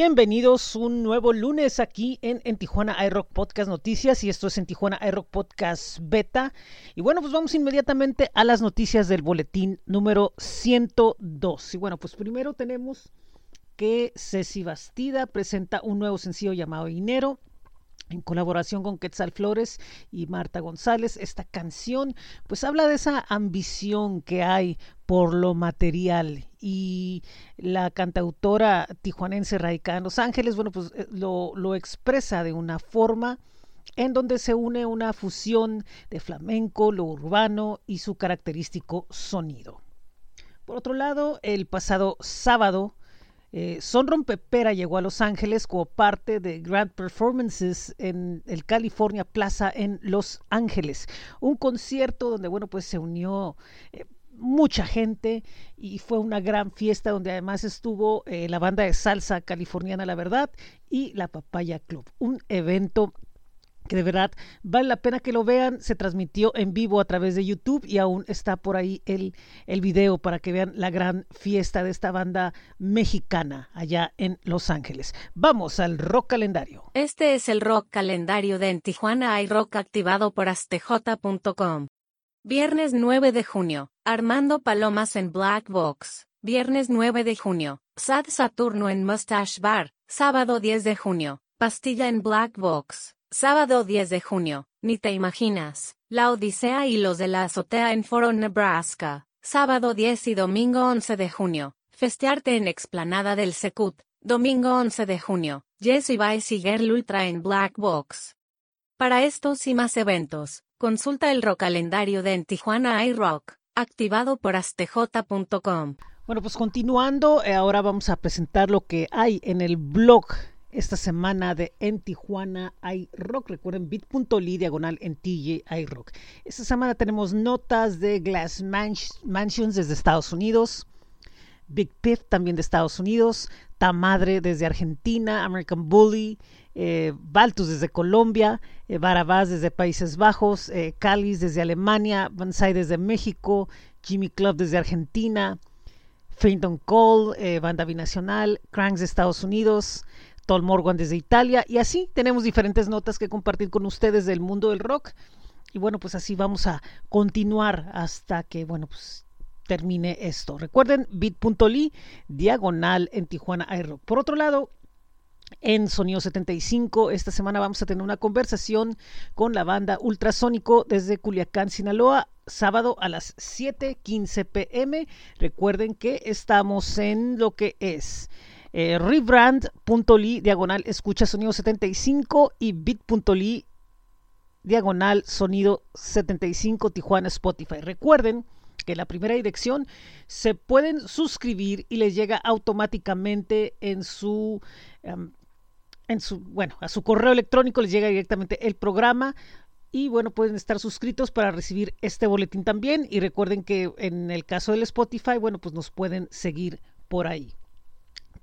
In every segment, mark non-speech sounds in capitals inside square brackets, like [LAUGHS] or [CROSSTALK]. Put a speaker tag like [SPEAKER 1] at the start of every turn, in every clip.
[SPEAKER 1] Bienvenidos un nuevo lunes aquí en, en Tijuana iRock Podcast Noticias y esto es en Tijuana iRock Podcast Beta. Y bueno, pues vamos inmediatamente a las noticias del boletín número 102. Y bueno, pues primero tenemos que Ceci Bastida presenta un nuevo sencillo llamado Dinero en colaboración con Quetzal Flores y Marta González. Esta canción pues habla de esa ambición que hay por lo material y la cantautora tijuanense radicada en Los Ángeles, bueno, pues eh, lo, lo expresa de una forma en donde se une una fusión de flamenco, lo urbano y su característico sonido. Por otro lado, el pasado sábado, eh, Son llegó a Los Ángeles como parte de Grand Performances en el California Plaza en Los Ángeles. Un concierto donde, bueno, pues se unió eh, mucha gente y fue una gran fiesta donde además estuvo eh, la banda de salsa californiana La Verdad y la Papaya Club. Un evento que de verdad vale la pena que lo vean. Se transmitió en vivo a través de YouTube y aún está por ahí el, el video para que vean la gran fiesta de esta banda mexicana allá en Los Ángeles. Vamos al rock calendario.
[SPEAKER 2] Este es el rock calendario de En Tijuana hay rock activado por astj.com. Viernes 9 de junio, Armando Palomas en Black Box. Viernes 9 de junio, Sad Saturno en Mustache Bar. Sábado 10 de junio, Pastilla en Black Box. Sábado 10 de junio, ni te imaginas, La Odisea y los de la azotea en Foro, Nebraska. Sábado 10 y domingo 11 de junio, Festearte en Explanada del Secut. Domingo 11 de junio, Jesse Vice y Girl Ultra en Black Box. Para estos y más eventos, consulta el rock calendario de En Tijuana iRock, activado por astj.com.
[SPEAKER 1] Bueno, pues continuando, eh, ahora vamos a presentar lo que hay en el blog esta semana de En Tijuana hay rock. Recuerden bit.ly diagonal en TJ hay rock. Esta semana tenemos notas de Glass Mansions desde Estados Unidos. Big Piff también de Estados Unidos. Tamadre desde Argentina. American Bully. Eh, Baltus desde Colombia. Eh, Barabás desde Países Bajos. Eh, desde Alemania. Banzai desde México. Jimmy Club desde Argentina. Fainton Cole, eh, banda binacional, Cranks de Estados Unidos, Tol Morgan desde Italia y así tenemos diferentes notas que compartir con ustedes del mundo del rock. Y bueno, pues así vamos a continuar hasta que, bueno, pues termine esto. Recuerden bit.ly diagonal en Tijuana iRock. Por otro lado, en Sonido 75. Esta semana vamos a tener una conversación con la banda Ultrasónico desde Culiacán, Sinaloa, sábado a las 7:15 pm. Recuerden que estamos en lo que es eh, rebrand.ly diagonal escucha sonido 75 y bit.ly diagonal sonido 75 Tijuana Spotify. Recuerden que la primera dirección se pueden suscribir y les llega automáticamente en su um, en su bueno a su correo electrónico les llega directamente el programa y bueno pueden estar suscritos para recibir este boletín también. Y recuerden que en el caso del Spotify bueno pues nos pueden seguir por ahí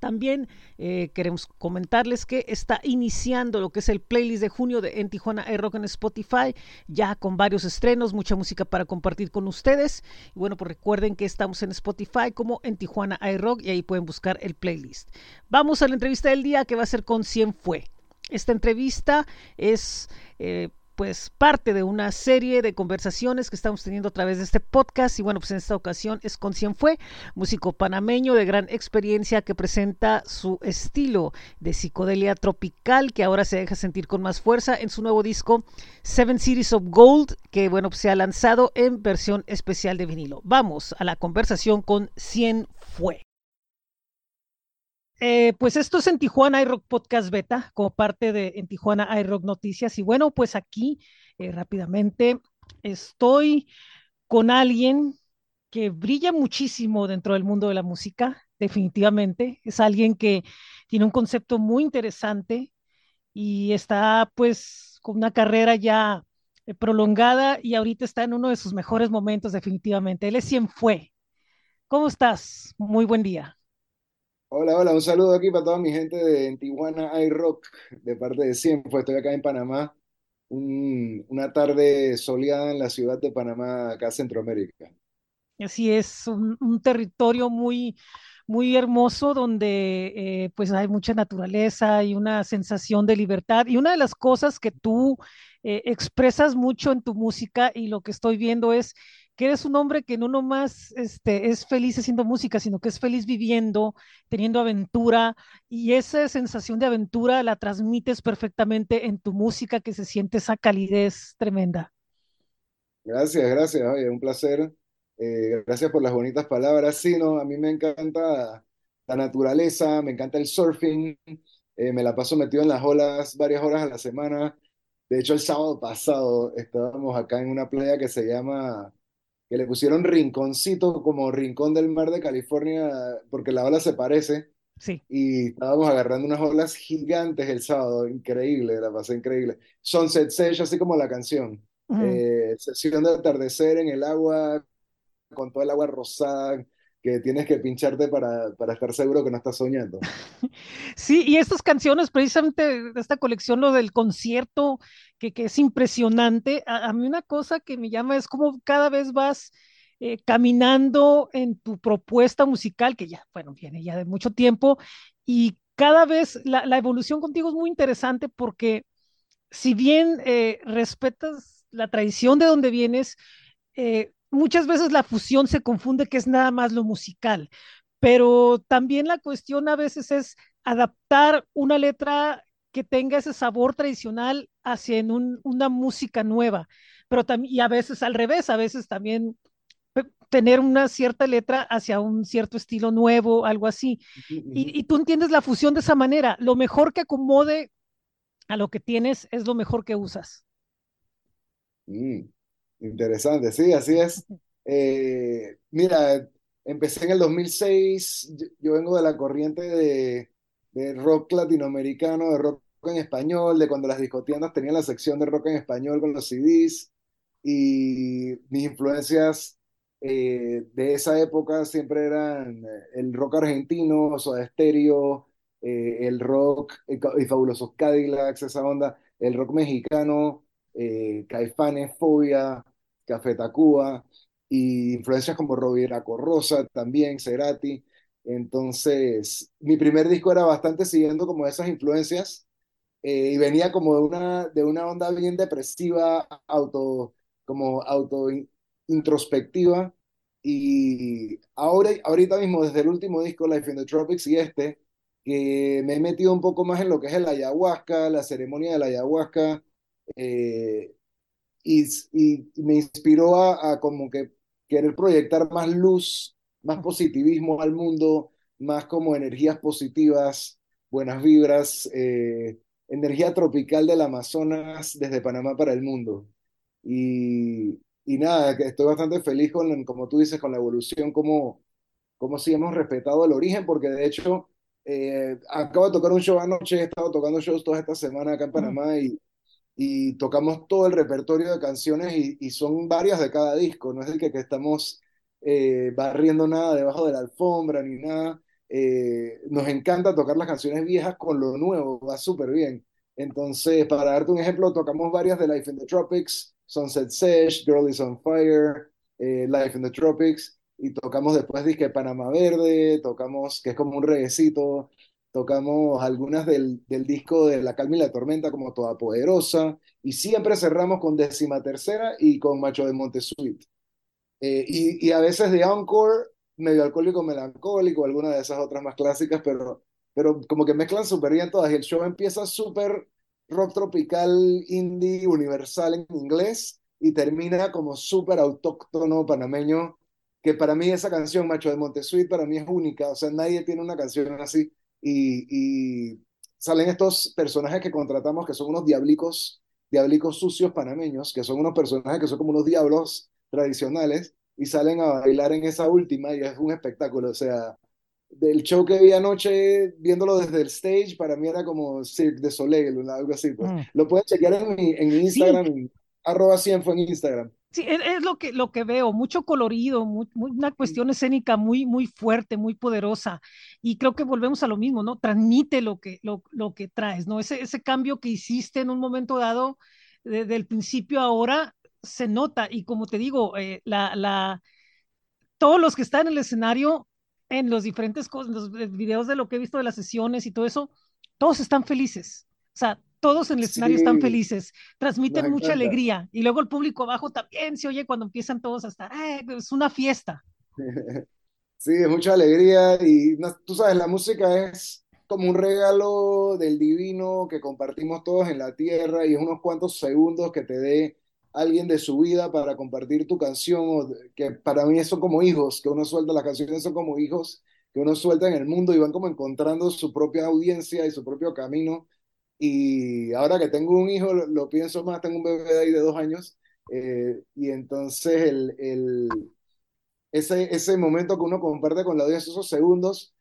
[SPEAKER 1] también eh, queremos comentarles que está iniciando lo que es el playlist de junio de En Tijuana Rock en Spotify, ya con varios estrenos, mucha música para compartir con ustedes. Y bueno, pues recuerden que estamos en Spotify como En Tijuana Rock y ahí pueden buscar el playlist. Vamos a la entrevista del día que va a ser con 100 Fue. Esta entrevista es... Eh, pues parte de una serie de conversaciones que estamos teniendo a través de este podcast y bueno pues en esta ocasión es con Fue, músico panameño de gran experiencia que presenta su estilo de psicodelia tropical que ahora se deja sentir con más fuerza en su nuevo disco Seven Cities of Gold que bueno pues se ha lanzado en versión especial de vinilo. Vamos a la conversación con Fue. Eh, pues esto es en Tijuana iRock Podcast Beta, como parte de en Tijuana iRock Noticias. Y bueno, pues aquí eh, rápidamente estoy con alguien que brilla muchísimo dentro del mundo de la música, definitivamente. Es alguien que tiene un concepto muy interesante y está pues con una carrera ya eh, prolongada y ahorita está en uno de sus mejores momentos, definitivamente. Él es quien fue. ¿Cómo estás? Muy buen día.
[SPEAKER 3] Hola, hola, un saludo aquí para toda mi gente de Tijuana iRock, de parte de Siempre. Estoy acá en Panamá, una tarde soleada en la ciudad de Panamá, acá Centroamérica.
[SPEAKER 1] Así es, un, territorio muy, muy hermoso donde eh, pues hay mucha naturaleza y una sensación de libertad. Y una de las cosas que tú eh, expresas mucho en tu música y lo que estoy viendo es que eres un hombre que no nomás este, es feliz haciendo música, sino que es feliz viviendo, teniendo aventura, y esa sensación de aventura la transmites perfectamente en tu música, que se siente esa calidez tremenda.
[SPEAKER 3] Gracias, gracias, oye, un placer. Eh, gracias por las bonitas palabras. Sí, no, a mí me encanta la naturaleza, me encanta el surfing, eh, me la paso metido en las olas varias horas a la semana. De hecho, el sábado pasado estábamos acá en una playa que se llama que le pusieron rinconcito como rincón del mar de California, porque la ola se parece.
[SPEAKER 1] Sí.
[SPEAKER 3] Y estábamos agarrando unas olas gigantes el sábado, increíble, la pasé increíble. Sunset Sage, así como la canción. Uh sesión de atardecer en el agua, con toda el agua rosada, que tienes que pincharte para, para estar seguro que no estás soñando. [LAUGHS]
[SPEAKER 1] Sí, y estas canciones, precisamente esta colección, lo del concierto, que, que es impresionante, a, a, mí una cosa que me llama es como cada vez vas eh, caminando en tu propuesta musical, que ya, bueno, viene ya de mucho tiempo, y cada vez la, la evolución contigo es muy interesante porque si bien eh, respetas la tradición de donde vienes, eh, muchas veces la fusión se confunde que es nada más lo musical, pero también la cuestión a veces es adaptar una letra que tenga ese sabor tradicional hacia un, una música nueva, pero también, y a veces al revés, a veces también tener una cierta letra hacia un cierto estilo nuevo, algo así. Y, tú entiendes la fusión de esa manera. Lo mejor que acomode a lo que tienes es lo mejor que usas.
[SPEAKER 3] Mm. Interesante, sí, así es. Eh, mira, empecé en el 2006, yo, vengo de la corriente de, rock latinoamericano, de rock en español, de cuando las discotiendas tenían la sección de rock en español con los CDs, y mis influencias eh, de esa época siempre eran el rock argentino, Soda Stereo, eh, el rock y Fabulosos Cadillacs, esa onda, el rock mexicano, eh, Caifanes, Fobia, Café Tacuba, y influencias como Rovira Corrosa, también Cerati. Entonces, mi primer disco era bastante siguiendo como esas influencias, eh, y venía como de una, de una onda bien depresiva, auto, como auto introspectiva, y ahora, ahorita mismo, desde el último disco, Life in the Tropics, y este, que me he metido un poco más en lo que es el ayahuasca, la ceremonia de la ayahuasca, eh, y, y, me inspiró a, a, como que querer proyectar más luz, más positivismo al mundo, más como energías positivas, buenas vibras, eh, energía tropical del Amazonas desde Panamá para el mundo. Y, y nada, estoy bastante feliz con, como tú dices, con la evolución, como, como si hemos respetado el origen, porque de hecho eh, acabo de tocar un show anoche, he estado tocando shows toda esta semana acá en Panamá y y tocamos todo el repertorio de canciones y, son varias de cada disco, no es el que, que estamos eh, barriendo nada debajo de la alfombra ni nada. Eh, nos encanta tocar las canciones viejas con lo nuevo, va súper bien. Entonces, para darte un ejemplo, tocamos varias de Life in the Tropics, Sunset Sesh, Girl is on Fire, eh, Life in the Tropics, y tocamos después disque Panamá Verde, tocamos que es como un reguecito, tocamos algunas del, del, disco de La Calma y la Tormenta como Toda Poderosa, y siempre cerramos con Décima Tercera y con Macho de Montesuit. Eh, y, y, a veces de Encore, medio alcohólico melancólico, alguna de esas otras más clásicas, pero, pero como que mezclan súper bien todas, y el show empieza súper rock tropical, indie, universal en inglés, y termina como súper autóctono panameño, que para mí esa canción, Macho de Montesuit, para mí es única, o sea, nadie tiene una canción así y, y, salen estos personajes que contratamos que son unos diablicos, diablicos sucios panameños, que son unos personajes que son como unos diablos tradicionales y salen a bailar en esa última y es un espectáculo, o sea, del show que vi anoche, viéndolo desde el stage, para mí era como Cirque de Soleil, algo así, pues. Mm. Lo pueden chequear en mi, en mi Instagram, sí. arroba 100 fue en Instagram.
[SPEAKER 1] Sí, es, es, lo, que, lo que veo, mucho colorido, muy, muy, una cuestión escénica muy, muy fuerte, muy poderosa. Y creo que volvemos a lo mismo, ¿no? Transmite lo que, lo, lo que traes, ¿no? Ese, ese cambio que hiciste en un momento dado, desde el principio a ahora, se nota. Y como te digo, eh, la, la, todos los que están en el escenario en los diferentes cosas, los videos de lo que he visto de las sesiones y todo eso, todos están felices. O sea, todos en el escenario están felices, transmiten mucha alegría y luego el público abajo también se oye cuando empiezan todos a estar, es una fiesta. [LAUGHS]
[SPEAKER 3] Sí, es mucha alegría y tú sabes, la música es como un regalo del divino que compartimos todos en la tierra y es unos cuantos segundos que te dé alguien de su vida para compartir tu canción, que para mí son como hijos, que uno suelta las canciones, son como hijos que uno suelta en el mundo y van como encontrando su propia audiencia y su propio camino. Y ahora que tengo un hijo, lo, pienso más, tengo un bebé ahí de dos años, eh, y entonces el, el, ese, ese momento que uno comparte con la audiencia, esos segundos,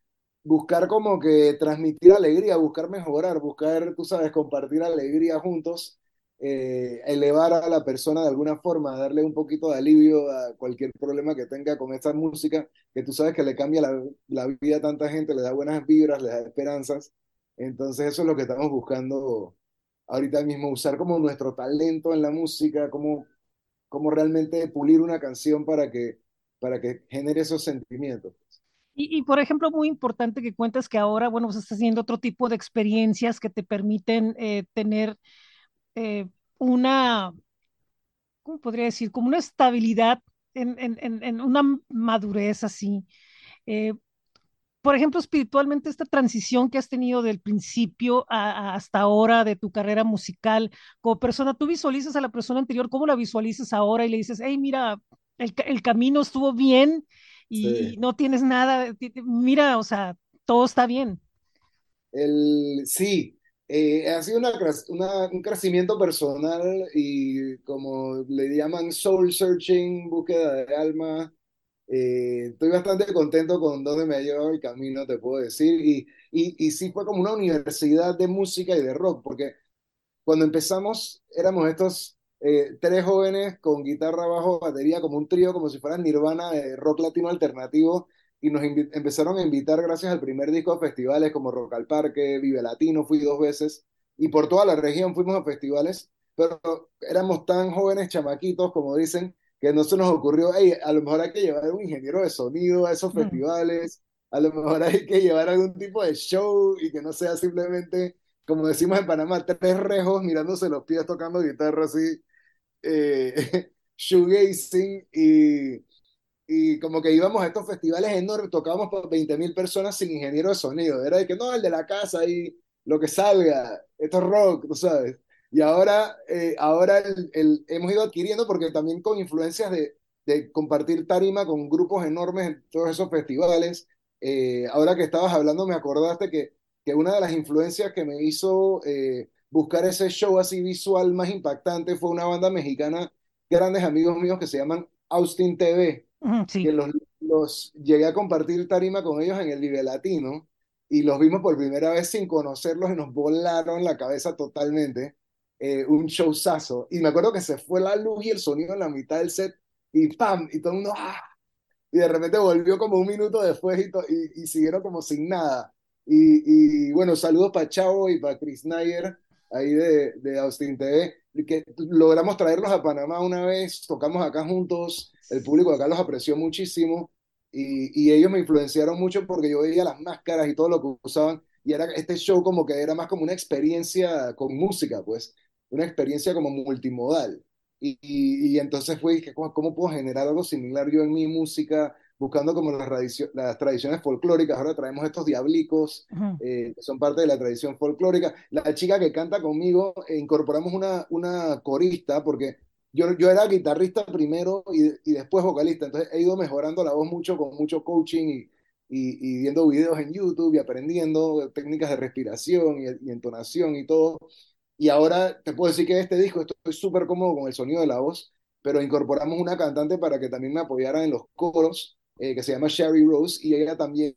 [SPEAKER 3] buscar como que transmitir alegría, buscar mejorar, buscar, tú sabes, compartir alegría juntos, eh, elevar a la persona de alguna forma, darle un poquito de alivio a cualquier problema que tenga con esta música, que tú sabes que le cambia la, la vida a tanta gente, le da buenas vibras, le da esperanzas. Entonces eso es lo que estamos buscando ahorita mismo, usar como nuestro talento en la música, como, como realmente pulir una canción para que, para que genere esos sentimientos.
[SPEAKER 1] Y, por ejemplo, muy importante que cuentes que ahora, bueno, pues estás haciendo otro tipo de experiencias que te permiten eh, tener eh, una, ¿cómo podría decir? Como una estabilidad en, en, en una madurez así. Eh, por ejemplo, espiritualmente, esta transición que has tenido del principio hasta ahora de tu carrera musical como persona, tú visualizas a la persona anterior, ¿cómo la visualizas ahora? Y le dices, hey, mira, el, el camino estuvo bien y no tienes nada, mira, o sea, todo está bien.
[SPEAKER 3] El, sí, eh, ha sido una, un crecimiento personal y como le llaman soul searching, búsqueda de alma, eh, estoy bastante contento con dónde me ha llevado el camino, te puedo decir. Y, y, y sí fue como una universidad de música y de rock, porque cuando empezamos éramos estos eh, tres jóvenes con guitarra, bajo, batería, como un trío, como si fueran Nirvana de rock latino alternativo. Y nos empezaron a invitar gracias al primer disco a festivales como Rock al Parque, Vive Latino, fui dos veces. Y por toda la región fuimos a festivales, pero éramos tan jóvenes, chamaquitos, como dicen, que no se nos ocurrió, hey, a lo mejor hay que llevar un ingeniero de sonido a esos festivales, a lo mejor hay que llevar algún tipo de show y que no sea simplemente, como decimos en Panamá, tres rejos mirándose los pies tocando guitarra así, eh, [LAUGHS] shoegazing y, y como que íbamos a estos festivales enormes, tocábamos por 20 mil personas sin ingeniero de sonido, era de que no, el de la casa y lo que salga, esto es rock, tú sabes. Y ahora, eh, ahora el, hemos ido adquiriendo, porque también con influencias de, de, compartir tarima con grupos enormes en todos esos festivales. Eh, ahora que estabas hablando, me acordaste que, que una de las influencias que me hizo eh, buscar ese show así visual más impactante fue una banda mexicana, grandes amigos míos que se llaman Austin TV, que los, los llegué a compartir tarima con ellos en el Vive Latino y los vimos por primera vez sin conocerlos y nos volaron la cabeza totalmente eh, un showzazo. Y me acuerdo que se fue la luz y el sonido en la mitad del set y ¡pam! Y todo el mundo ¡ah! Y de repente volvió como un minuto después y, y, siguieron como sin nada. Y, y bueno, saludos para Chavo y para Chris Nayer, ahí de, de Austin TV, que logramos traerlos a Panamá una vez, tocamos acá juntos, el público acá los apreció muchísimo y, y ellos me influenciaron mucho porque yo veía las máscaras y todo lo que usaban y era este show como que era más como una experiencia con música, pues una experiencia como multimodal. Y, y, entonces fue, dije, ¿cómo, ¿cómo, puedo generar algo similar yo en mi música? Buscando como las, las tradiciones folclóricas. Ahora traemos estos diablicos, eh, que son parte de la tradición folclórica. La chica que canta conmigo, eh, incorporamos una, una corista, porque yo, yo era guitarrista primero y, y, después vocalista. Entonces he ido mejorando la voz mucho con mucho coaching y, y, viendo videos en YouTube y aprendiendo técnicas de respiración y, y entonación y todo. Y ahora te puedo decir que este disco estoy súper cómodo con el sonido de la voz, pero incorporamos una cantante para que también me apoyara en los coros, eh, que se llama Sherry Rose, y ella también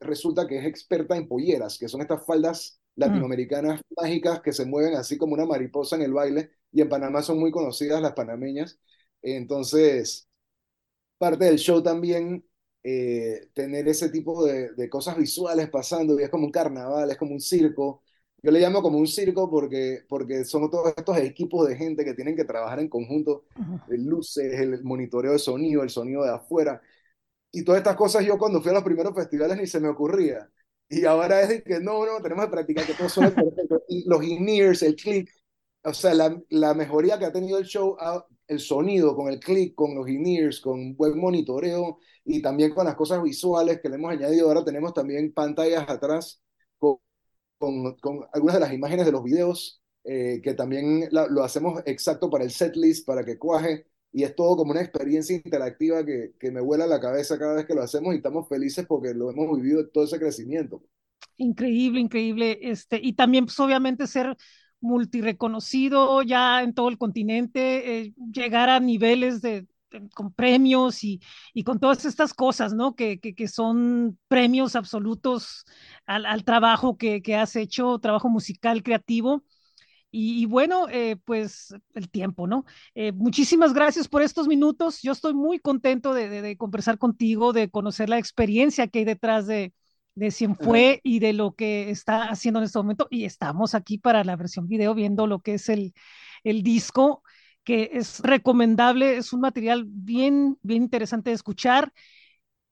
[SPEAKER 3] resulta que es experta en polleras, que son estas faldas mm. latinoamericanas mágicas que se mueven así como una mariposa en el baile, y en Panamá son muy conocidas las panameñas. Entonces, parte del show también eh, tener ese tipo de, de, cosas visuales pasando, y es como un carnaval, es como un circo, yo le llamo como un circo porque, porque son todos estos equipos de gente que tienen que trabajar en conjunto, luces, el monitoreo de sonido, el sonido de afuera. y todas estas cosas yo cuando fui a los primeros festivales ni se me ocurría. Y ahora es que no, no, tenemos que practicar, que todo suene perfecto. Y los in-ears, el click, o sea, la, la, mejoría que ha tenido el show, el sonido con el click, con los in-ears, con buen monitoreo y también con las cosas visuales que le hemos añadido. Ahora tenemos también pantallas atrás con, algunas de las imágenes de los videos, eh, que también lo hacemos exacto para el setlist, para que cuaje y es todo como una experiencia interactiva que, que me vuela la cabeza cada vez que lo hacemos y estamos felices porque lo hemos vivido todo ese crecimiento.
[SPEAKER 1] Increíble, increíble. Este, y también, pues, obviamente, ser multireconocido ya en todo el continente, eh, llegar a niveles de, con premios y, y, con todas estas cosas, ¿no? Que, que, que son premios absolutos al, al trabajo que, que, has hecho, trabajo musical creativo. Y, bueno, eh, pues el tiempo, ¿no? Eh, muchísimas gracias por estos minutos. Yo estoy muy contento de, de, de, conversar contigo, de conocer la experiencia que hay detrás de, de Cienfue y de lo que está haciendo en este momento. Y estamos aquí para la versión video viendo lo que es el, el disco, que es recomendable, es un material bien, bien interesante de escuchar.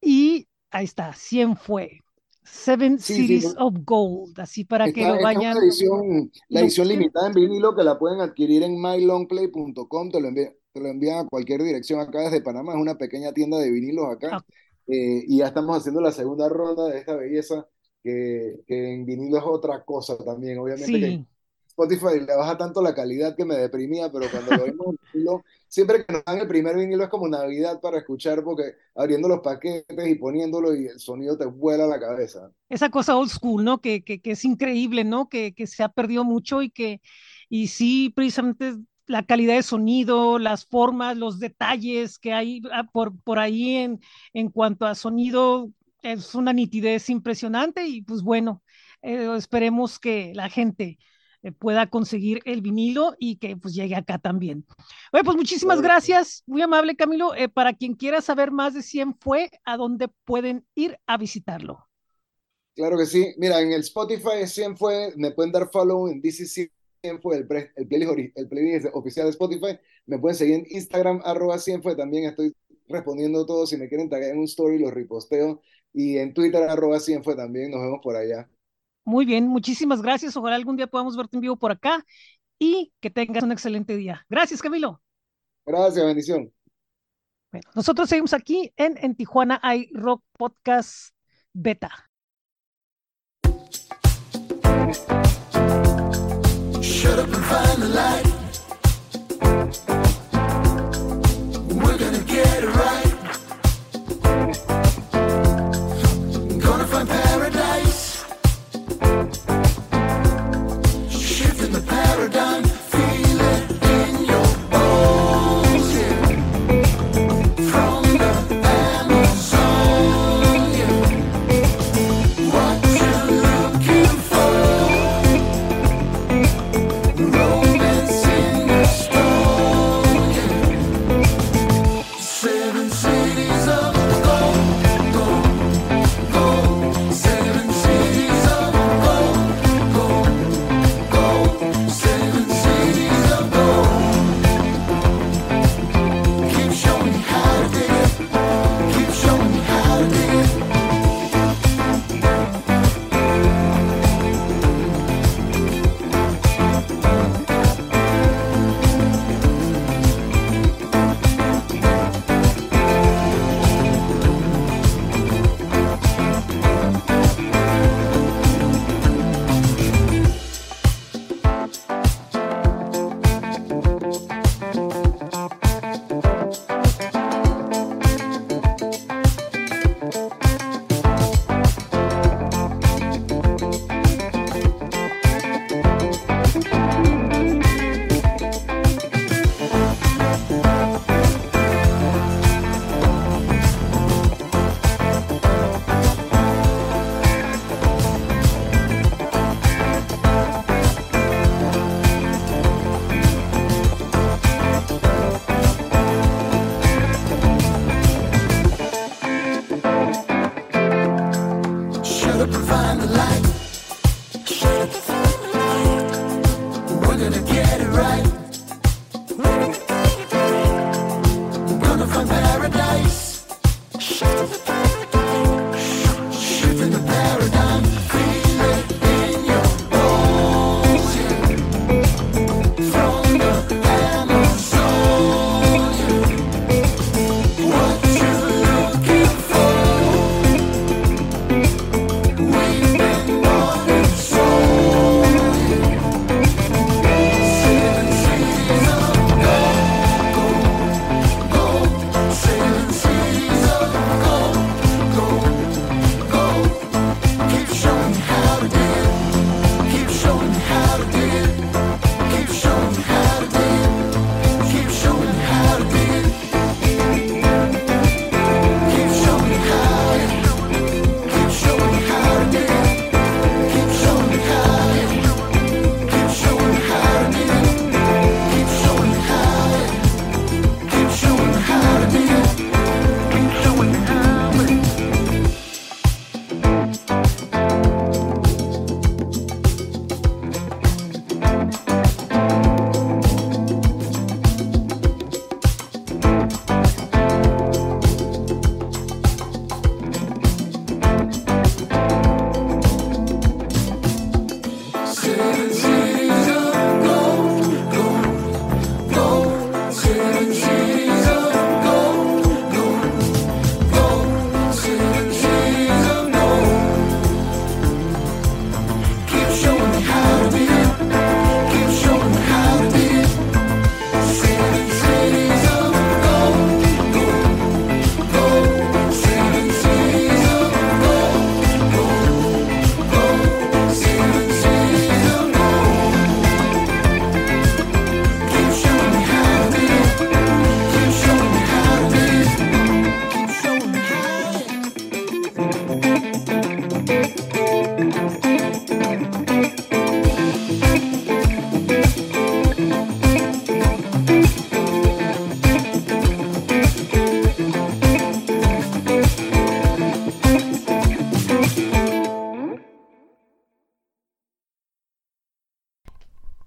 [SPEAKER 1] Y ahí está, Cienfue. Seven sí, Cities sí, of Gold, así para
[SPEAKER 3] esta,
[SPEAKER 1] que lo vayan.
[SPEAKER 3] La edición, la edición limitada en vinilo que la pueden adquirir en mylongplay.com, te lo envían te lo envían a cualquier dirección acá desde Panamá, es una pequeña tienda de vinilos acá. Ah. Eh, y ya estamos haciendo la segunda ronda de esta belleza, que, que en vinilo es otra cosa también, obviamente. Sí. Que Spotify le baja tanto la calidad que me deprimía, pero cuando lo vimos vinilo, siempre que nos dan el primer vinilo es como Navidad para escuchar, porque abriendo los paquetes y poniéndolo y el sonido te vuela la cabeza.
[SPEAKER 1] Esa cosa old school, ¿no? Que, que, que es increíble, ¿no? Que, que se ha perdido mucho y que, y sí, precisamente la calidad de sonido, las formas, los detalles que hay ah, por, por ahí en, en cuanto a sonido, es una nitidez impresionante y pues bueno, eh, esperemos que la gente eh, pueda conseguir el vinilo y que pues llegue acá también. Bueno, pues muchísimas gracias, muy amable Camilo. Eh, para quien quiera saber más de Cien fue, ¿a dónde pueden ir a visitarlo?
[SPEAKER 3] Claro que sí. Mira, en el Spotify 100 fue, me pueden dar follow en DCC 100 fue el, pre, el, playlist, el playlist oficial de Spotify. Me pueden seguir en Instagram, arroba 100 fue. También estoy respondiendo todo. Si me quieren taggear en un story, los riposteo. Y en Twitter, arroba 100 fue también. Nos vemos por allá.
[SPEAKER 1] Muy bien, muchísimas gracias. Ojalá algún día podamos verte en vivo por acá y que tengas un excelente día. Gracias, Camilo.
[SPEAKER 3] Gracias, bendición.
[SPEAKER 1] Bueno, nosotros seguimos aquí en, en Tijuana hay Rock Podcast Beta. Shut up and find the light. gonna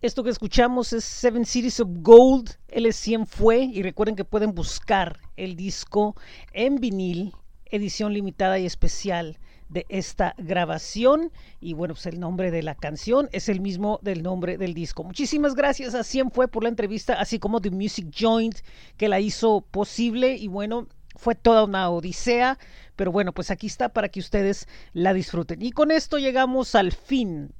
[SPEAKER 1] Esto que escuchamos es Seven Cities of Gold, L100 fue, y recuerden que pueden buscar el disco en vinil, edición limitada y especial de esta grabación. Y bueno pues el nombre de la canción es el mismo del nombre del disco. Muchísimas gracias a Cien fue por la entrevista así como The Music Joint que la hizo posible y bueno fue toda una odisea. Pero bueno pues aquí está para que ustedes la disfruten. Y con esto llegamos al fin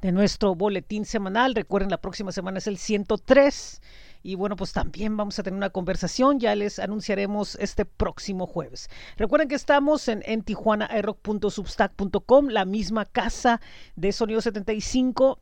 [SPEAKER 1] de nuestro boletín semanal. Recuerden, la próxima semana es el 103. Y bueno, pues también vamos a tener una conversación, ya les anunciaremos este próximo jueves. Recuerden que estamos en, en tijuanaaeroc.substack.com, la misma casa de Sonido 75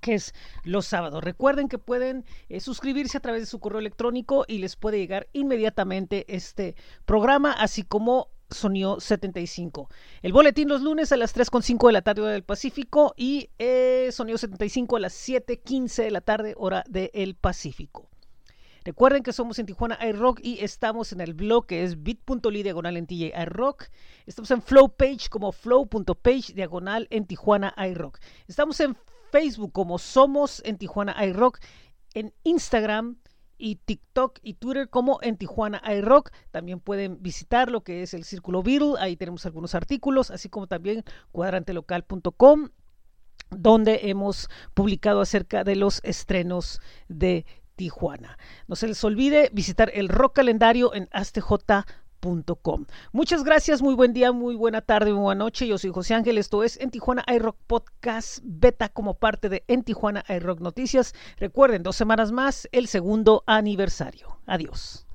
[SPEAKER 1] que es los sábados. Recuerden que pueden eh, suscribirse a través de su correo electrónico y les puede llegar inmediatamente este programa, así como Sonido 75. El boletín los lunes a las 3.5 de la tarde hora del Pacífico y eh, Sonido 75 a las 7.15 de la tarde hora del Pacífico. Recuerden que somos en Tijuana iRock y estamos en el blog que es bit.ly diagonal en TJ iRock. Estamos en Flow Page como flow.page diagonal en Tijuana iRock. Estamos en Facebook como Somos en Tijuana iRock. En Instagram y TikTok y Twitter como en Tijuana iRock. También pueden visitar lo que es el Círculo Beatle, ahí tenemos algunos artículos, así como también cuadrantelocal.com, donde hemos publicado acerca de los estrenos de Tijuana. No se les olvide visitar el rock calendario en astj.com Muchas gracias, muy buen día, muy buena tarde, muy buena noche. Yo soy José Ángel, esto es En Tijuana iRock Podcast Beta como parte de En Tijuana iRock Noticias. Recuerden, dos semanas más, el segundo aniversario. Adiós.